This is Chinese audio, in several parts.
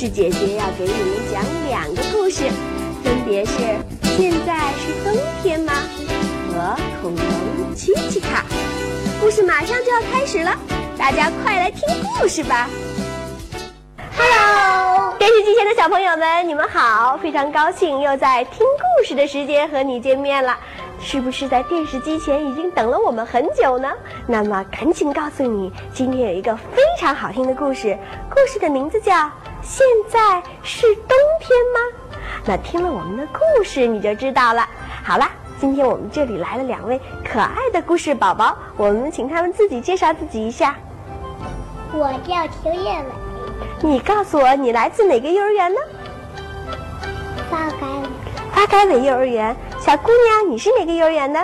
是，姐姐要给你们讲两个故事，分别是现在是冬天吗？和恐龙奇奇卡。故事马上就要开始了，大家快来听故事吧电视机前的小朋友们，你们好！非常高兴又在听故事的时间和你见面了。是不是在电视机前已经等了我们很久呢？那么赶紧告诉你，今天有一个非常好听的故事，故事的名字叫《现在是冬天吗》。那听了我们的故事，你就知道了。好了，今天我们这里来了两位可爱的故事宝宝，我们请他们自己介绍自己一下。我叫邱叶伟。你告诉我，你来自哪个幼儿园呢？发改委。发改委幼儿园。小姑娘，你是哪个幼儿园的？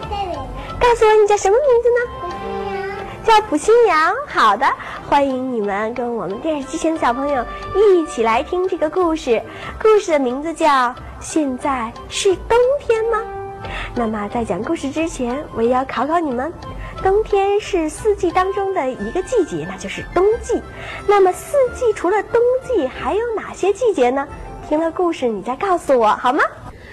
发改委告诉我你叫什么名字呢？普新阳。叫普新阳。好的，欢迎你们跟我们电视机前的小朋友一起来听这个故事。故事的名字叫《现在是冬天吗》。那么在讲故事之前，我也要考考你们：冬天是四季当中的一个季节，那就是冬季。那么四季除了冬季，还有哪些季节呢？听了故事，你再告诉我好吗？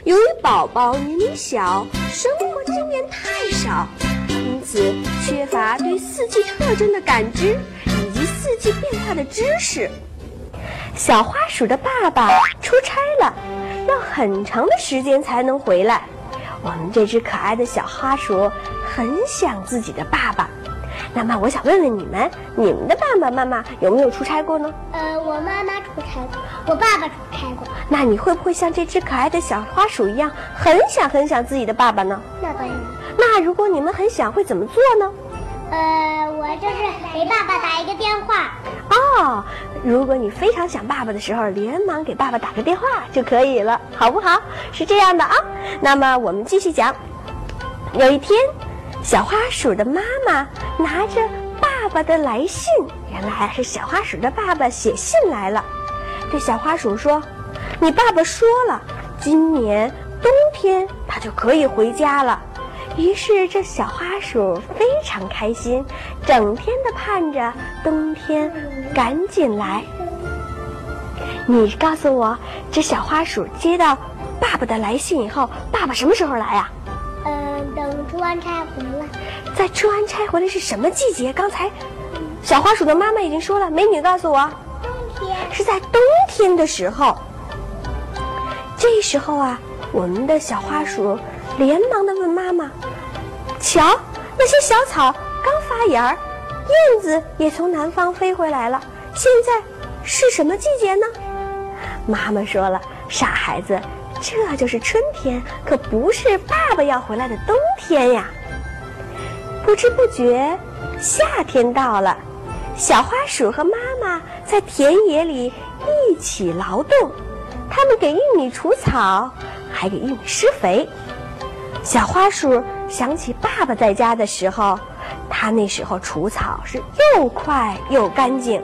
由于宝宝年龄小，生活经验太少，因此缺乏对四季特征的感知以及四季变化的知识。小花鼠的爸爸出差了，要很长的时间才能回来。我们这只可爱的小花鼠很想自己的爸爸。那么，我想问问你们，你们的爸爸妈妈有没有出差过呢？呃，我妈妈出差过，我爸爸出差过。那你会不会像这只可爱的小花鼠一样，很想很想自己的爸爸呢？那当然。那如果你们很想，会怎么做呢？呃，我就是给爸爸打一个电话。哦，如果你非常想爸爸的时候，连忙给爸爸打个电话就可以了，好不好？是这样的啊。那么我们继续讲。有一天。小花鼠的妈妈拿着爸爸的来信，原来是小花鼠的爸爸写信来了，对小花鼠说：“你爸爸说了，今年冬天他就可以回家了。”于是这小花鼠非常开心，整天的盼着冬天赶紧来。你告诉我，这小花鼠接到爸爸的来信以后，爸爸什么时候来啊？等出完差回来，在出完差回来是什么季节？刚才小花鼠的妈妈已经说了，美女告诉我，冬天是在冬天的时候。这时候啊，我们的小花鼠连忙的问妈妈：“瞧，那些小草刚发芽儿，燕子也从南方飞回来了，现在是什么季节呢？”妈妈说了：“傻孩子。”这就是春天，可不是爸爸要回来的冬天呀。不知不觉，夏天到了，小花鼠和妈妈在田野里一起劳动，他们给玉米除草，还给玉米施肥。小花鼠想起爸爸在家的时候，他那时候除草是又快又干净。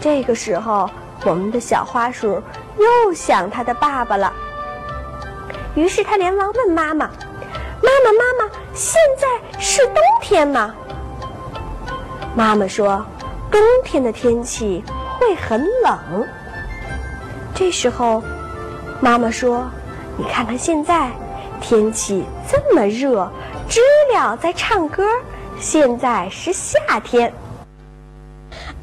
这个时候，我们的小花鼠又想他的爸爸了。于是他连忙问妈妈：“妈妈，妈妈，现在是冬天吗？”妈妈说：“冬天的天气会很冷。”这时候，妈妈说：“你看看现在，天气这么热，知了在唱歌。现在是夏天。”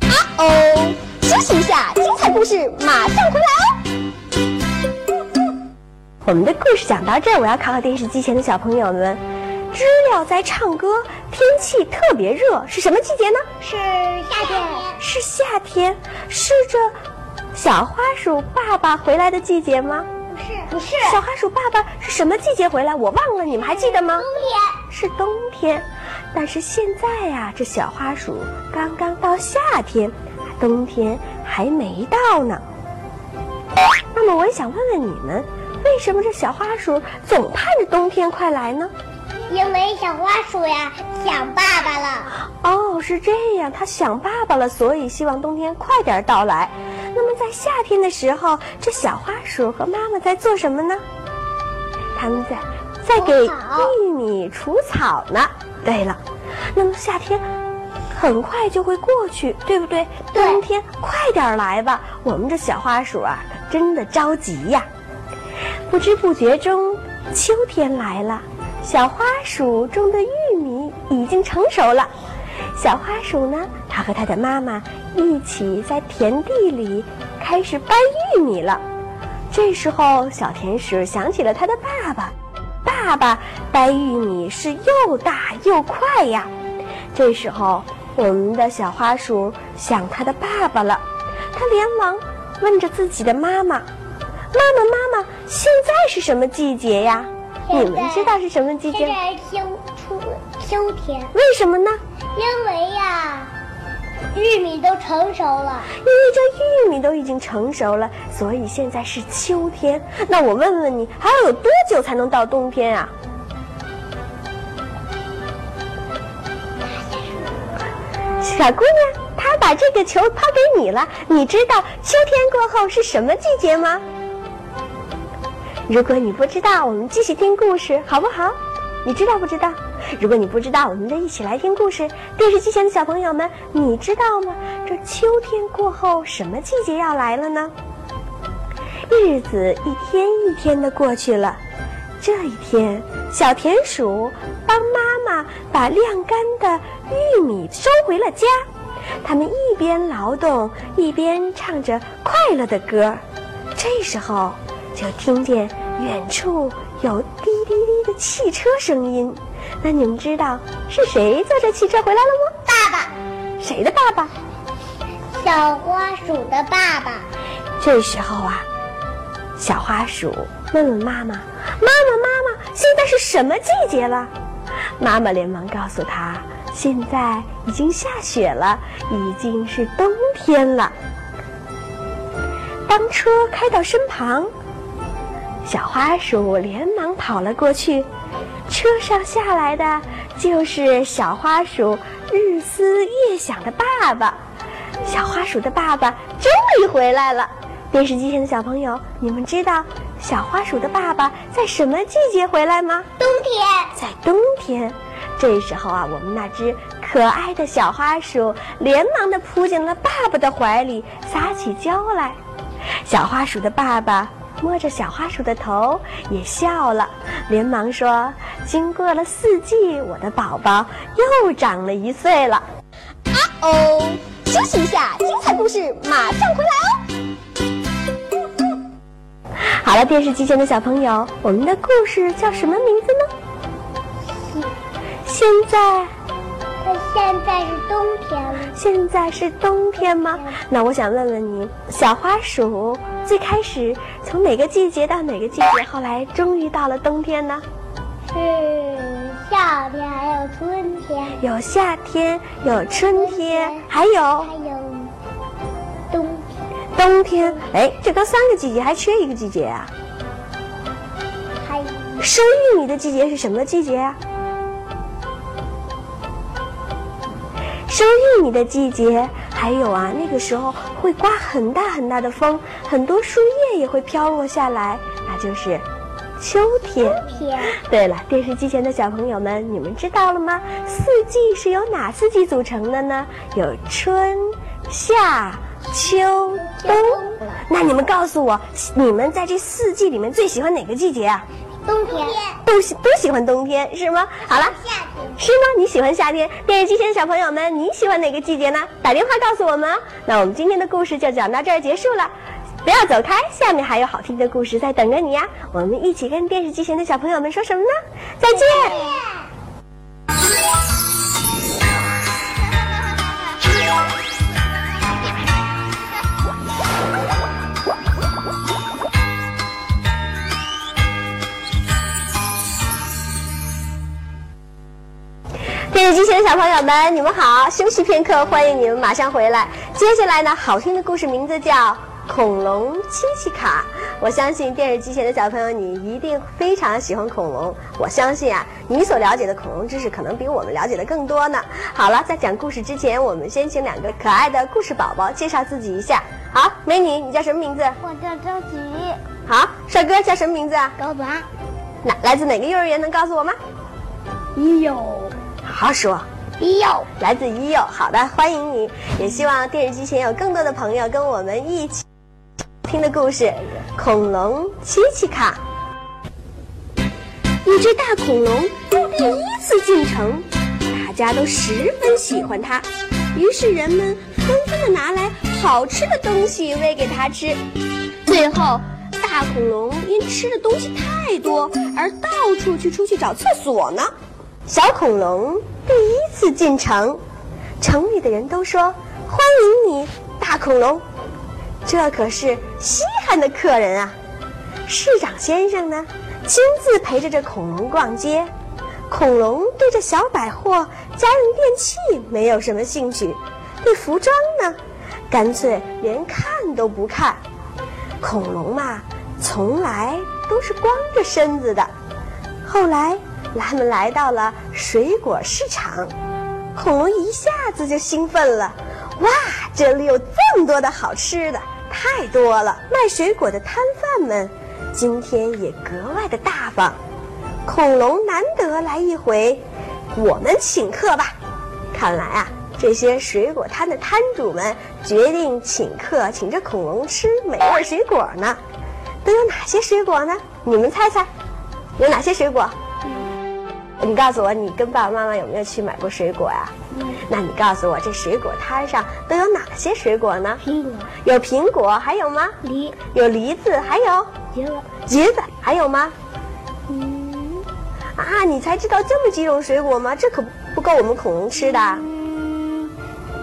啊哦，休息一下，精彩故事马上回来哦。我们的故事讲到这儿，我要考考电视机前的小朋友们：知了在唱歌，天气特别热，是什么季节呢？是夏天。是夏天，是这小花鼠爸爸回来的季节吗？不是，不是。小花鼠爸爸是什么季节回来？我忘了，你们还记得吗？冬天。是冬天，但是现在呀，这小花鼠刚刚到夏天，冬天还没到呢。那么，我也想问问你们。为什么这小花鼠总盼着冬天快来呢？因为小花鼠呀想爸爸了。哦，是这样，它想爸爸了，所以希望冬天快点到来。在夏天的时候，这小花鼠和妈妈在做什么呢？他们在在给玉米除草呢。对了，那么夏天很快就会过去，对不对？对冬天快点来吧，我们这小花鼠啊，可真的着急呀。不知不觉中，秋天来了，小花鼠种的玉米已经成熟了。小花鼠呢，它和它的妈妈一起在田地里开始掰玉米了。这时候，小田鼠想起了它的爸爸，爸爸掰玉米是又大又快呀。这时候，我们的小花鼠想它的爸爸了，它连忙问着自己的妈妈：“妈妈，妈妈，现在是什么季节呀？你们知道是什么季节现？在是秋初秋天，为什么呢？因为呀，玉米都成熟了。因为这玉米都已经成熟了，所以现在是秋天。那我问问你，还要有多久才能到冬天啊？小姑娘，她把这个球抛给你了。你知道秋天过后是什么季节吗？如果你不知道，我们继续听故事，好不好？你知道不知道？如果你不知道，我们就一起来听故事。电视机前的小朋友们，你知道吗？这秋天过后，什么季节要来了呢？日子一天一天的过去了。这一天，小田鼠帮妈妈把晾干的玉米收回了家。他们一边劳动，一边唱着快乐的歌。这时候，就听见远处有滴滴滴的汽车声音。那你们知道是谁坐着汽车回来了吗？爸爸，谁的爸爸？小花鼠的爸爸，这时候啊，小花鼠问问妈妈：“妈妈，妈妈，现在是什么季节了？”妈妈连忙告诉他：“现在已经下雪了，已经是冬天了。”当车开到身旁，小花鼠连忙跑了过去。车上下来的就是小花鼠日思夜想的爸爸。小花鼠的爸爸终于回来了。电视机前的小朋友，你们知道小花鼠的爸爸在什么季节回来吗？冬天。在冬天。这时候啊，我们那只可爱的小花鼠连忙的扑进了爸爸的怀里，撒起娇来。小花鼠的爸爸摸着小花鼠的头，也笑了，连忙说：“经过了四季，我的宝宝又长了一岁了。”啊哦，休息一下，精彩故事马上回来哦。好了，电视机前的小朋友，我们的故事叫什么名字呢？现在，它现在是冬天了。现在是冬天吗？那我想问问你，小花鼠最开始从哪个季节到哪个季节，后来终于到了冬天呢？是夏天，还有春天，有夏天，有春天，还有还有冬天，冬天。哎，这刚三个季节，还缺一个季节啊！还有收玉米的季节是什么季节啊？收玉米的季节，还有啊，那个时候会刮很大很大的风，很多树叶也会飘落下来，那就是秋天。天。对了，电视机前的小朋友们，你们知道了吗？四季是由哪四季组成的呢？有春、夏、秋、冬。那你们告诉我，你们在这四季里面最喜欢哪个季节啊？冬天。都喜都喜欢冬天是吗？好了，夏天。是吗？你喜欢夏天？电视机前的小朋友们，你喜欢哪个季节呢？打电话告诉我们哦。那我们今天的故事就讲到这儿结束了，不要走开，下面还有好听的故事在等着你呀。我们一起跟电视机前的小朋友们说什么呢？再见。电视机前的小朋友们，你们好！休息片刻，欢迎你们马上回来。接下来呢，好听的故事名字叫《恐龙亲戚卡》。我相信电视机前的小朋友，你一定非常喜欢恐龙。我相信啊，你所了解的恐龙知识可能比我们了解的更多呢。好了，在讲故事之前，我们先请两个可爱的故事宝宝介绍自己一下。好，美女，你叫什么名字？我叫周子玉，好，帅哥叫什么名字啊？高达。哪来自哪个幼儿园？能告诉我吗？有好好说。一幼，来自一幼。好的，欢迎你，也希望电视机前有更多的朋友跟我们一起听的故事《恐龙奇奇卡》。一只大恐龙第一次进城，大家都十分喜欢它，于是人们纷纷的拿来好吃的东西喂给它吃。最后，大恐龙因吃的东西太多而到处去出去找厕所呢。小恐龙第一次进城，城里的人都说欢迎你，大恐龙。这可是稀罕的客人啊！市长先生呢，亲自陪着这恐龙逛街。恐龙对这小百货、家用电器没有什么兴趣，对服装呢，干脆连看都不看。恐龙嘛，从来都是光着身子的。后来，他们来到了水果市场，恐龙一下子就兴奋了。哇，这里有这么多的好吃的，太多了！卖水果的摊贩们今天也格外的大方。恐龙难得来一回，我们请客吧。看来啊，这些水果摊的摊主们决定请客，请这恐龙吃美味水果呢。都有哪些水果呢？你们猜猜，有哪些水果？你告诉我，你跟爸爸妈妈有没有去买过水果呀？那你告诉我，这水果摊上都有哪些水果呢？苹果、有苹果，还有吗？梨、有梨子，还有橘子、橘子，还有吗？嗯啊，你才知道这么几种水果吗？这可不够我们恐龙吃的。嗯，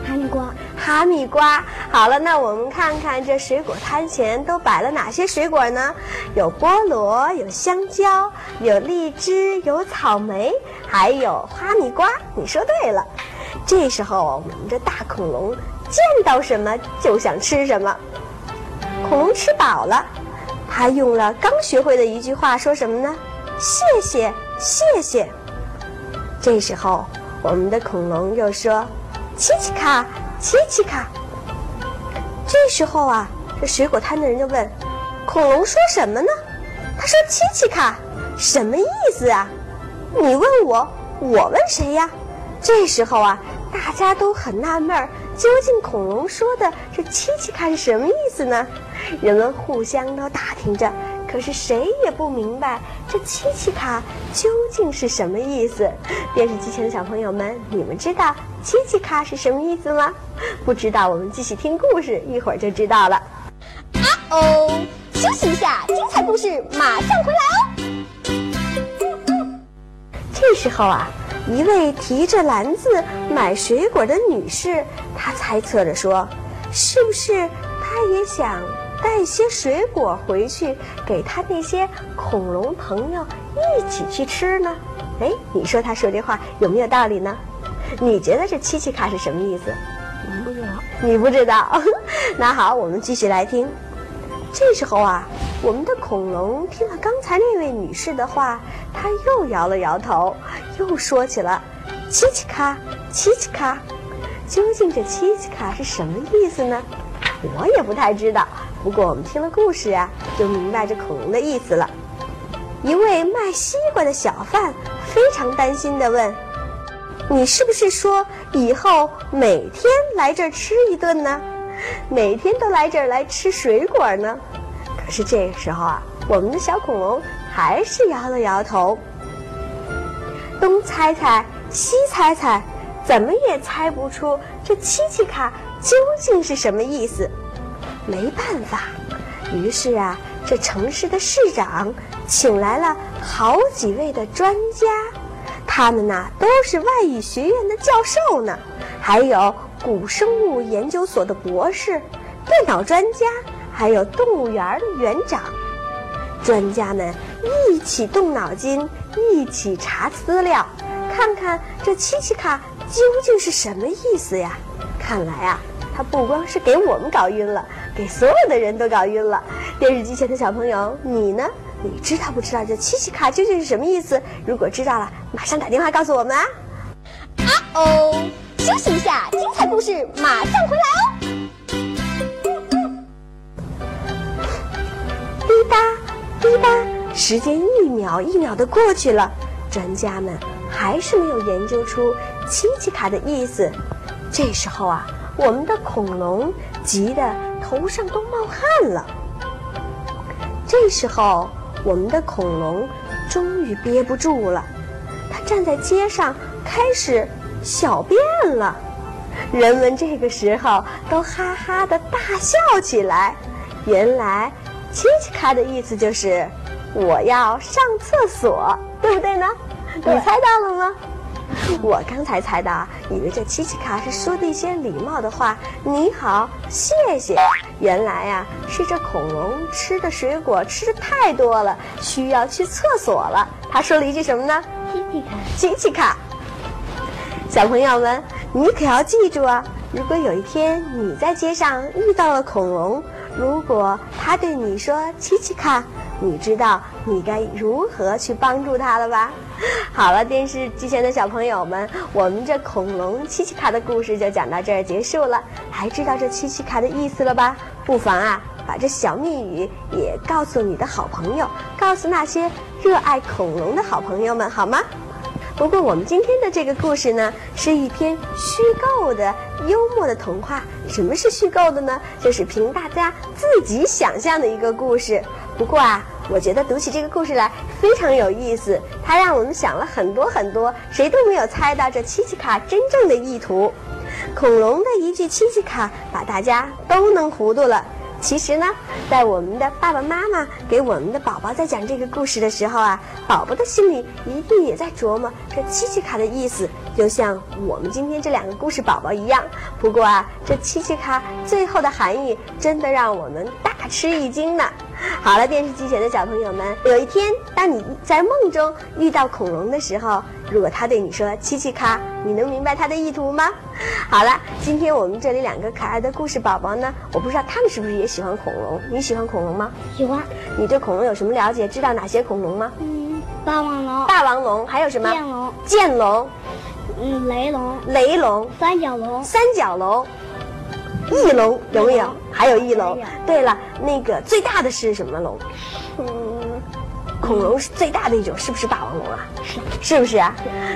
哈密瓜、哈密瓜。好了，那我们看看这水果摊前都摆了哪些水果呢？有菠萝，有香蕉，有荔枝，有草莓，还有哈密瓜。你说对了。这时候，我们这大恐龙见到什么就想吃什么。恐龙吃饱了，他用了刚学会的一句话说什么呢？谢谢，谢谢。这时候，我们的恐龙又说：“奇奇卡，奇奇卡。”这时候啊，这水果摊的人就问：“恐龙说什么呢？”他说：“奇奇卡，什么意思啊？你问我，我问谁呀？”这时候啊，大家都很纳闷儿，究竟恐龙说的这奇奇卡是什么意思呢？人们互相都打听着，可是谁也不明白这七七卡究竟是什么意思。电视机前的小朋友们，你们知道七七卡是什么意思吗？不知道，我们继续听故事，一会儿就知道了。啊哦，休息一下，精彩故事马上回来哦。这时候啊，一位提着篮子买水果的女士，她猜测着说：“是不是她也想带些水果回去，给他那些恐龙朋友一起去吃呢？”哎，你说他说这话有没有道理呢？你觉得这七七卡是什么意思？不知道。你不知道？那好，我们继续来听。这时候啊，我们的恐龙听了刚才那位女士的话，他又摇了摇头，又说起了“七七卡，七七卡”。究竟这“七七卡”是什么意思呢？我也不太知道。不过我们听了故事啊、就明白这恐龙的意思了。一位卖西瓜的小贩非常担心地问：“你是不是说以后每天来这儿吃一顿呢？每天都来这儿来吃水果呢？”可是这个时候啊，我们的小恐龙还是摇了摇头，东猜猜西猜猜，怎么也猜不出这七七卡究竟是什么意思。没办法，于是啊，这城市的市长请来了好几位的专家，他们呐都是外语学院的教授呢，还有古生物研究所的博士、电脑专家，还有动物园的园长。专家们一起动脑筋，一起查资料，看看这七七卡究竟是什么意思呀？看来啊，他不光是给我们搞晕了，给所有的人都搞晕了。电视机前的小朋友，你呢？你知道不知道这七七卡究竟是什么意思？如果知道了，马上打电话告诉我们啊！啊哦，休息一下，精彩故事马上回来哦。滴答滴答，时间一秒一秒的过去了，专家们还是没有研究出七七卡的意思。这时候啊，我们的恐龙急得头上都冒汗了。这时候，我们的恐龙终于憋不住了，它站在街上开始小便了。人们这个时候都哈哈的大笑起来。原来，奇奇卡的意思就是我要上厕所，对不对呢？你猜到了吗？我刚才猜到，以为这奇奇卡是说的一些礼貌的话，你好，谢谢。原来呀，是这恐龙吃的水果吃的太多了，需要去厕所了。他说了一句什么呢？奇奇卡，奇奇卡。小朋友们，你可要记住啊！如果有一天你在街上遇到了恐龙，如果他对你说“奇奇卡”，你知道你该如何去帮助他了吧？好了，电视机前的小朋友们，我们这恐龙七七卡的故事就讲到这儿结束了。还知道这七七卡的意思了吧？不妨啊，把这小密语也告诉你的好朋友，告诉那些热爱恐龙的好朋友们，好吗？不过我们今天的这个故事呢，是一篇虚构的幽默的童话。什么是虚构的呢？就是凭大家自己想象的一个故事。不过啊，我觉得读起这个故事来非常有意思，它让我们想了很多很多，谁都没有猜到这七七卡真正的意图。恐龙的一句七七卡，把大家都弄糊涂了。其实呢，在我们的爸爸妈妈给我们的宝宝在讲这个故事的时候啊，宝宝的心里一定也在琢磨这七七卡的意思，就像我们今天这两个故事宝宝一样。不过啊，这七七卡最后的含义真的让我们大吃一惊呢。好了，电视机前的小朋友们，有一天当你在梦中遇到恐龙的时候，如果他对你说“七七卡”，你能明白他的意图吗？好了，今天我们这里两个可爱的故事宝宝呢，我不知道他们是不是也喜欢恐龙？你喜欢恐龙吗？喜欢。你对恐龙有什么了解？知道哪些恐龙吗？嗯，霸王龙、霸王龙，还有什么？剑龙、剑龙、嗯，雷龙、雷龙、三角龙、三角龙、翼龙有没有？还有翼龙。对了，那个最大的是什么龙？嗯，恐龙是最大的一种，是不是霸王龙啊？是是不是啊？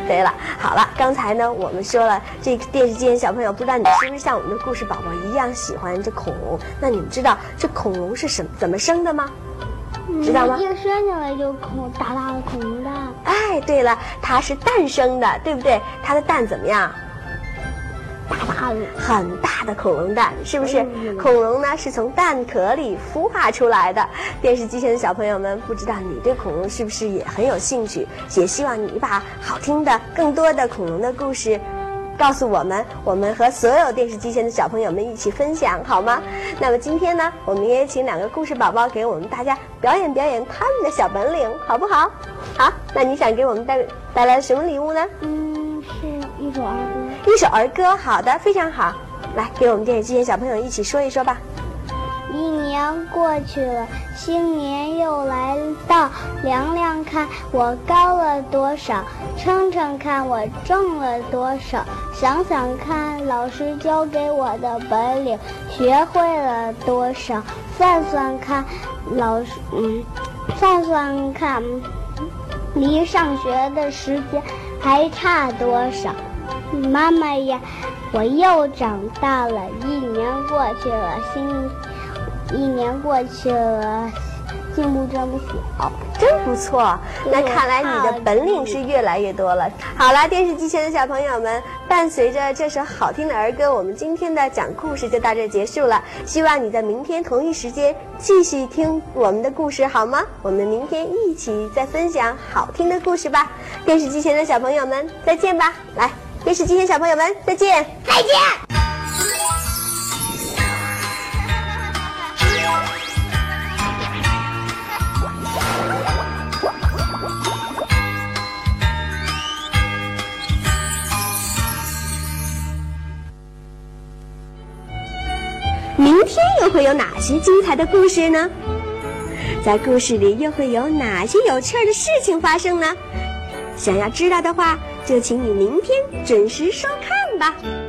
对了，好了，刚才呢我们说了，这个电视机前小朋友，不知道你是不是像我们的故事宝宝一样喜欢这恐龙？那你们知道这恐龙是什么怎么生的吗？知道吗一生下来就恐大大的恐龙蛋，哎，对了，它是蛋生的，对不对？它的蛋怎么样？大大的。很大的恐龙蛋，是不是？嗯恐龙呢是从蛋壳里孵化出来的。电视机前的小朋友们，不知道你对恐龙是不是也很有兴趣？也希望你把好听的、更多的恐龙的故事。告诉我们，我们和所有电视机前的小朋友们一起分享，好吗？那么今天呢，我们也请两个故事宝宝给我们大家表演表演他们的小本领，好不好？好，那你想给我们带带来什么礼物呢？嗯。一首儿歌，好的，非常好。来，给我们电视机前小朋友一起说一说吧。一年过去了，新年又来到，量量看我高了多少，称称看我重了多少，想想看老师教给我的本领学会了多少，算算看老师嗯，算算看离上学的时间还差多少。妈妈呀，我又长大了，一年过去了，新一年过去了，进步这么小。真不错，那看来你的本领是越来越多了。好啦，电视机前的小朋友们，伴随着这首好听的儿歌，我们今天的讲故事就到这结束了。希望你在明天同一时间继续听我们的故事，好吗？我们明天一起再分享好听的故事吧。电视机前的小朋友们，再见吧！来，电视机前小朋友们，再见，再见。明天又会有哪些精彩的故事呢？在故事里又会有哪些有趣儿的事情发生呢？想要知道的话，就请你明天准时收看吧。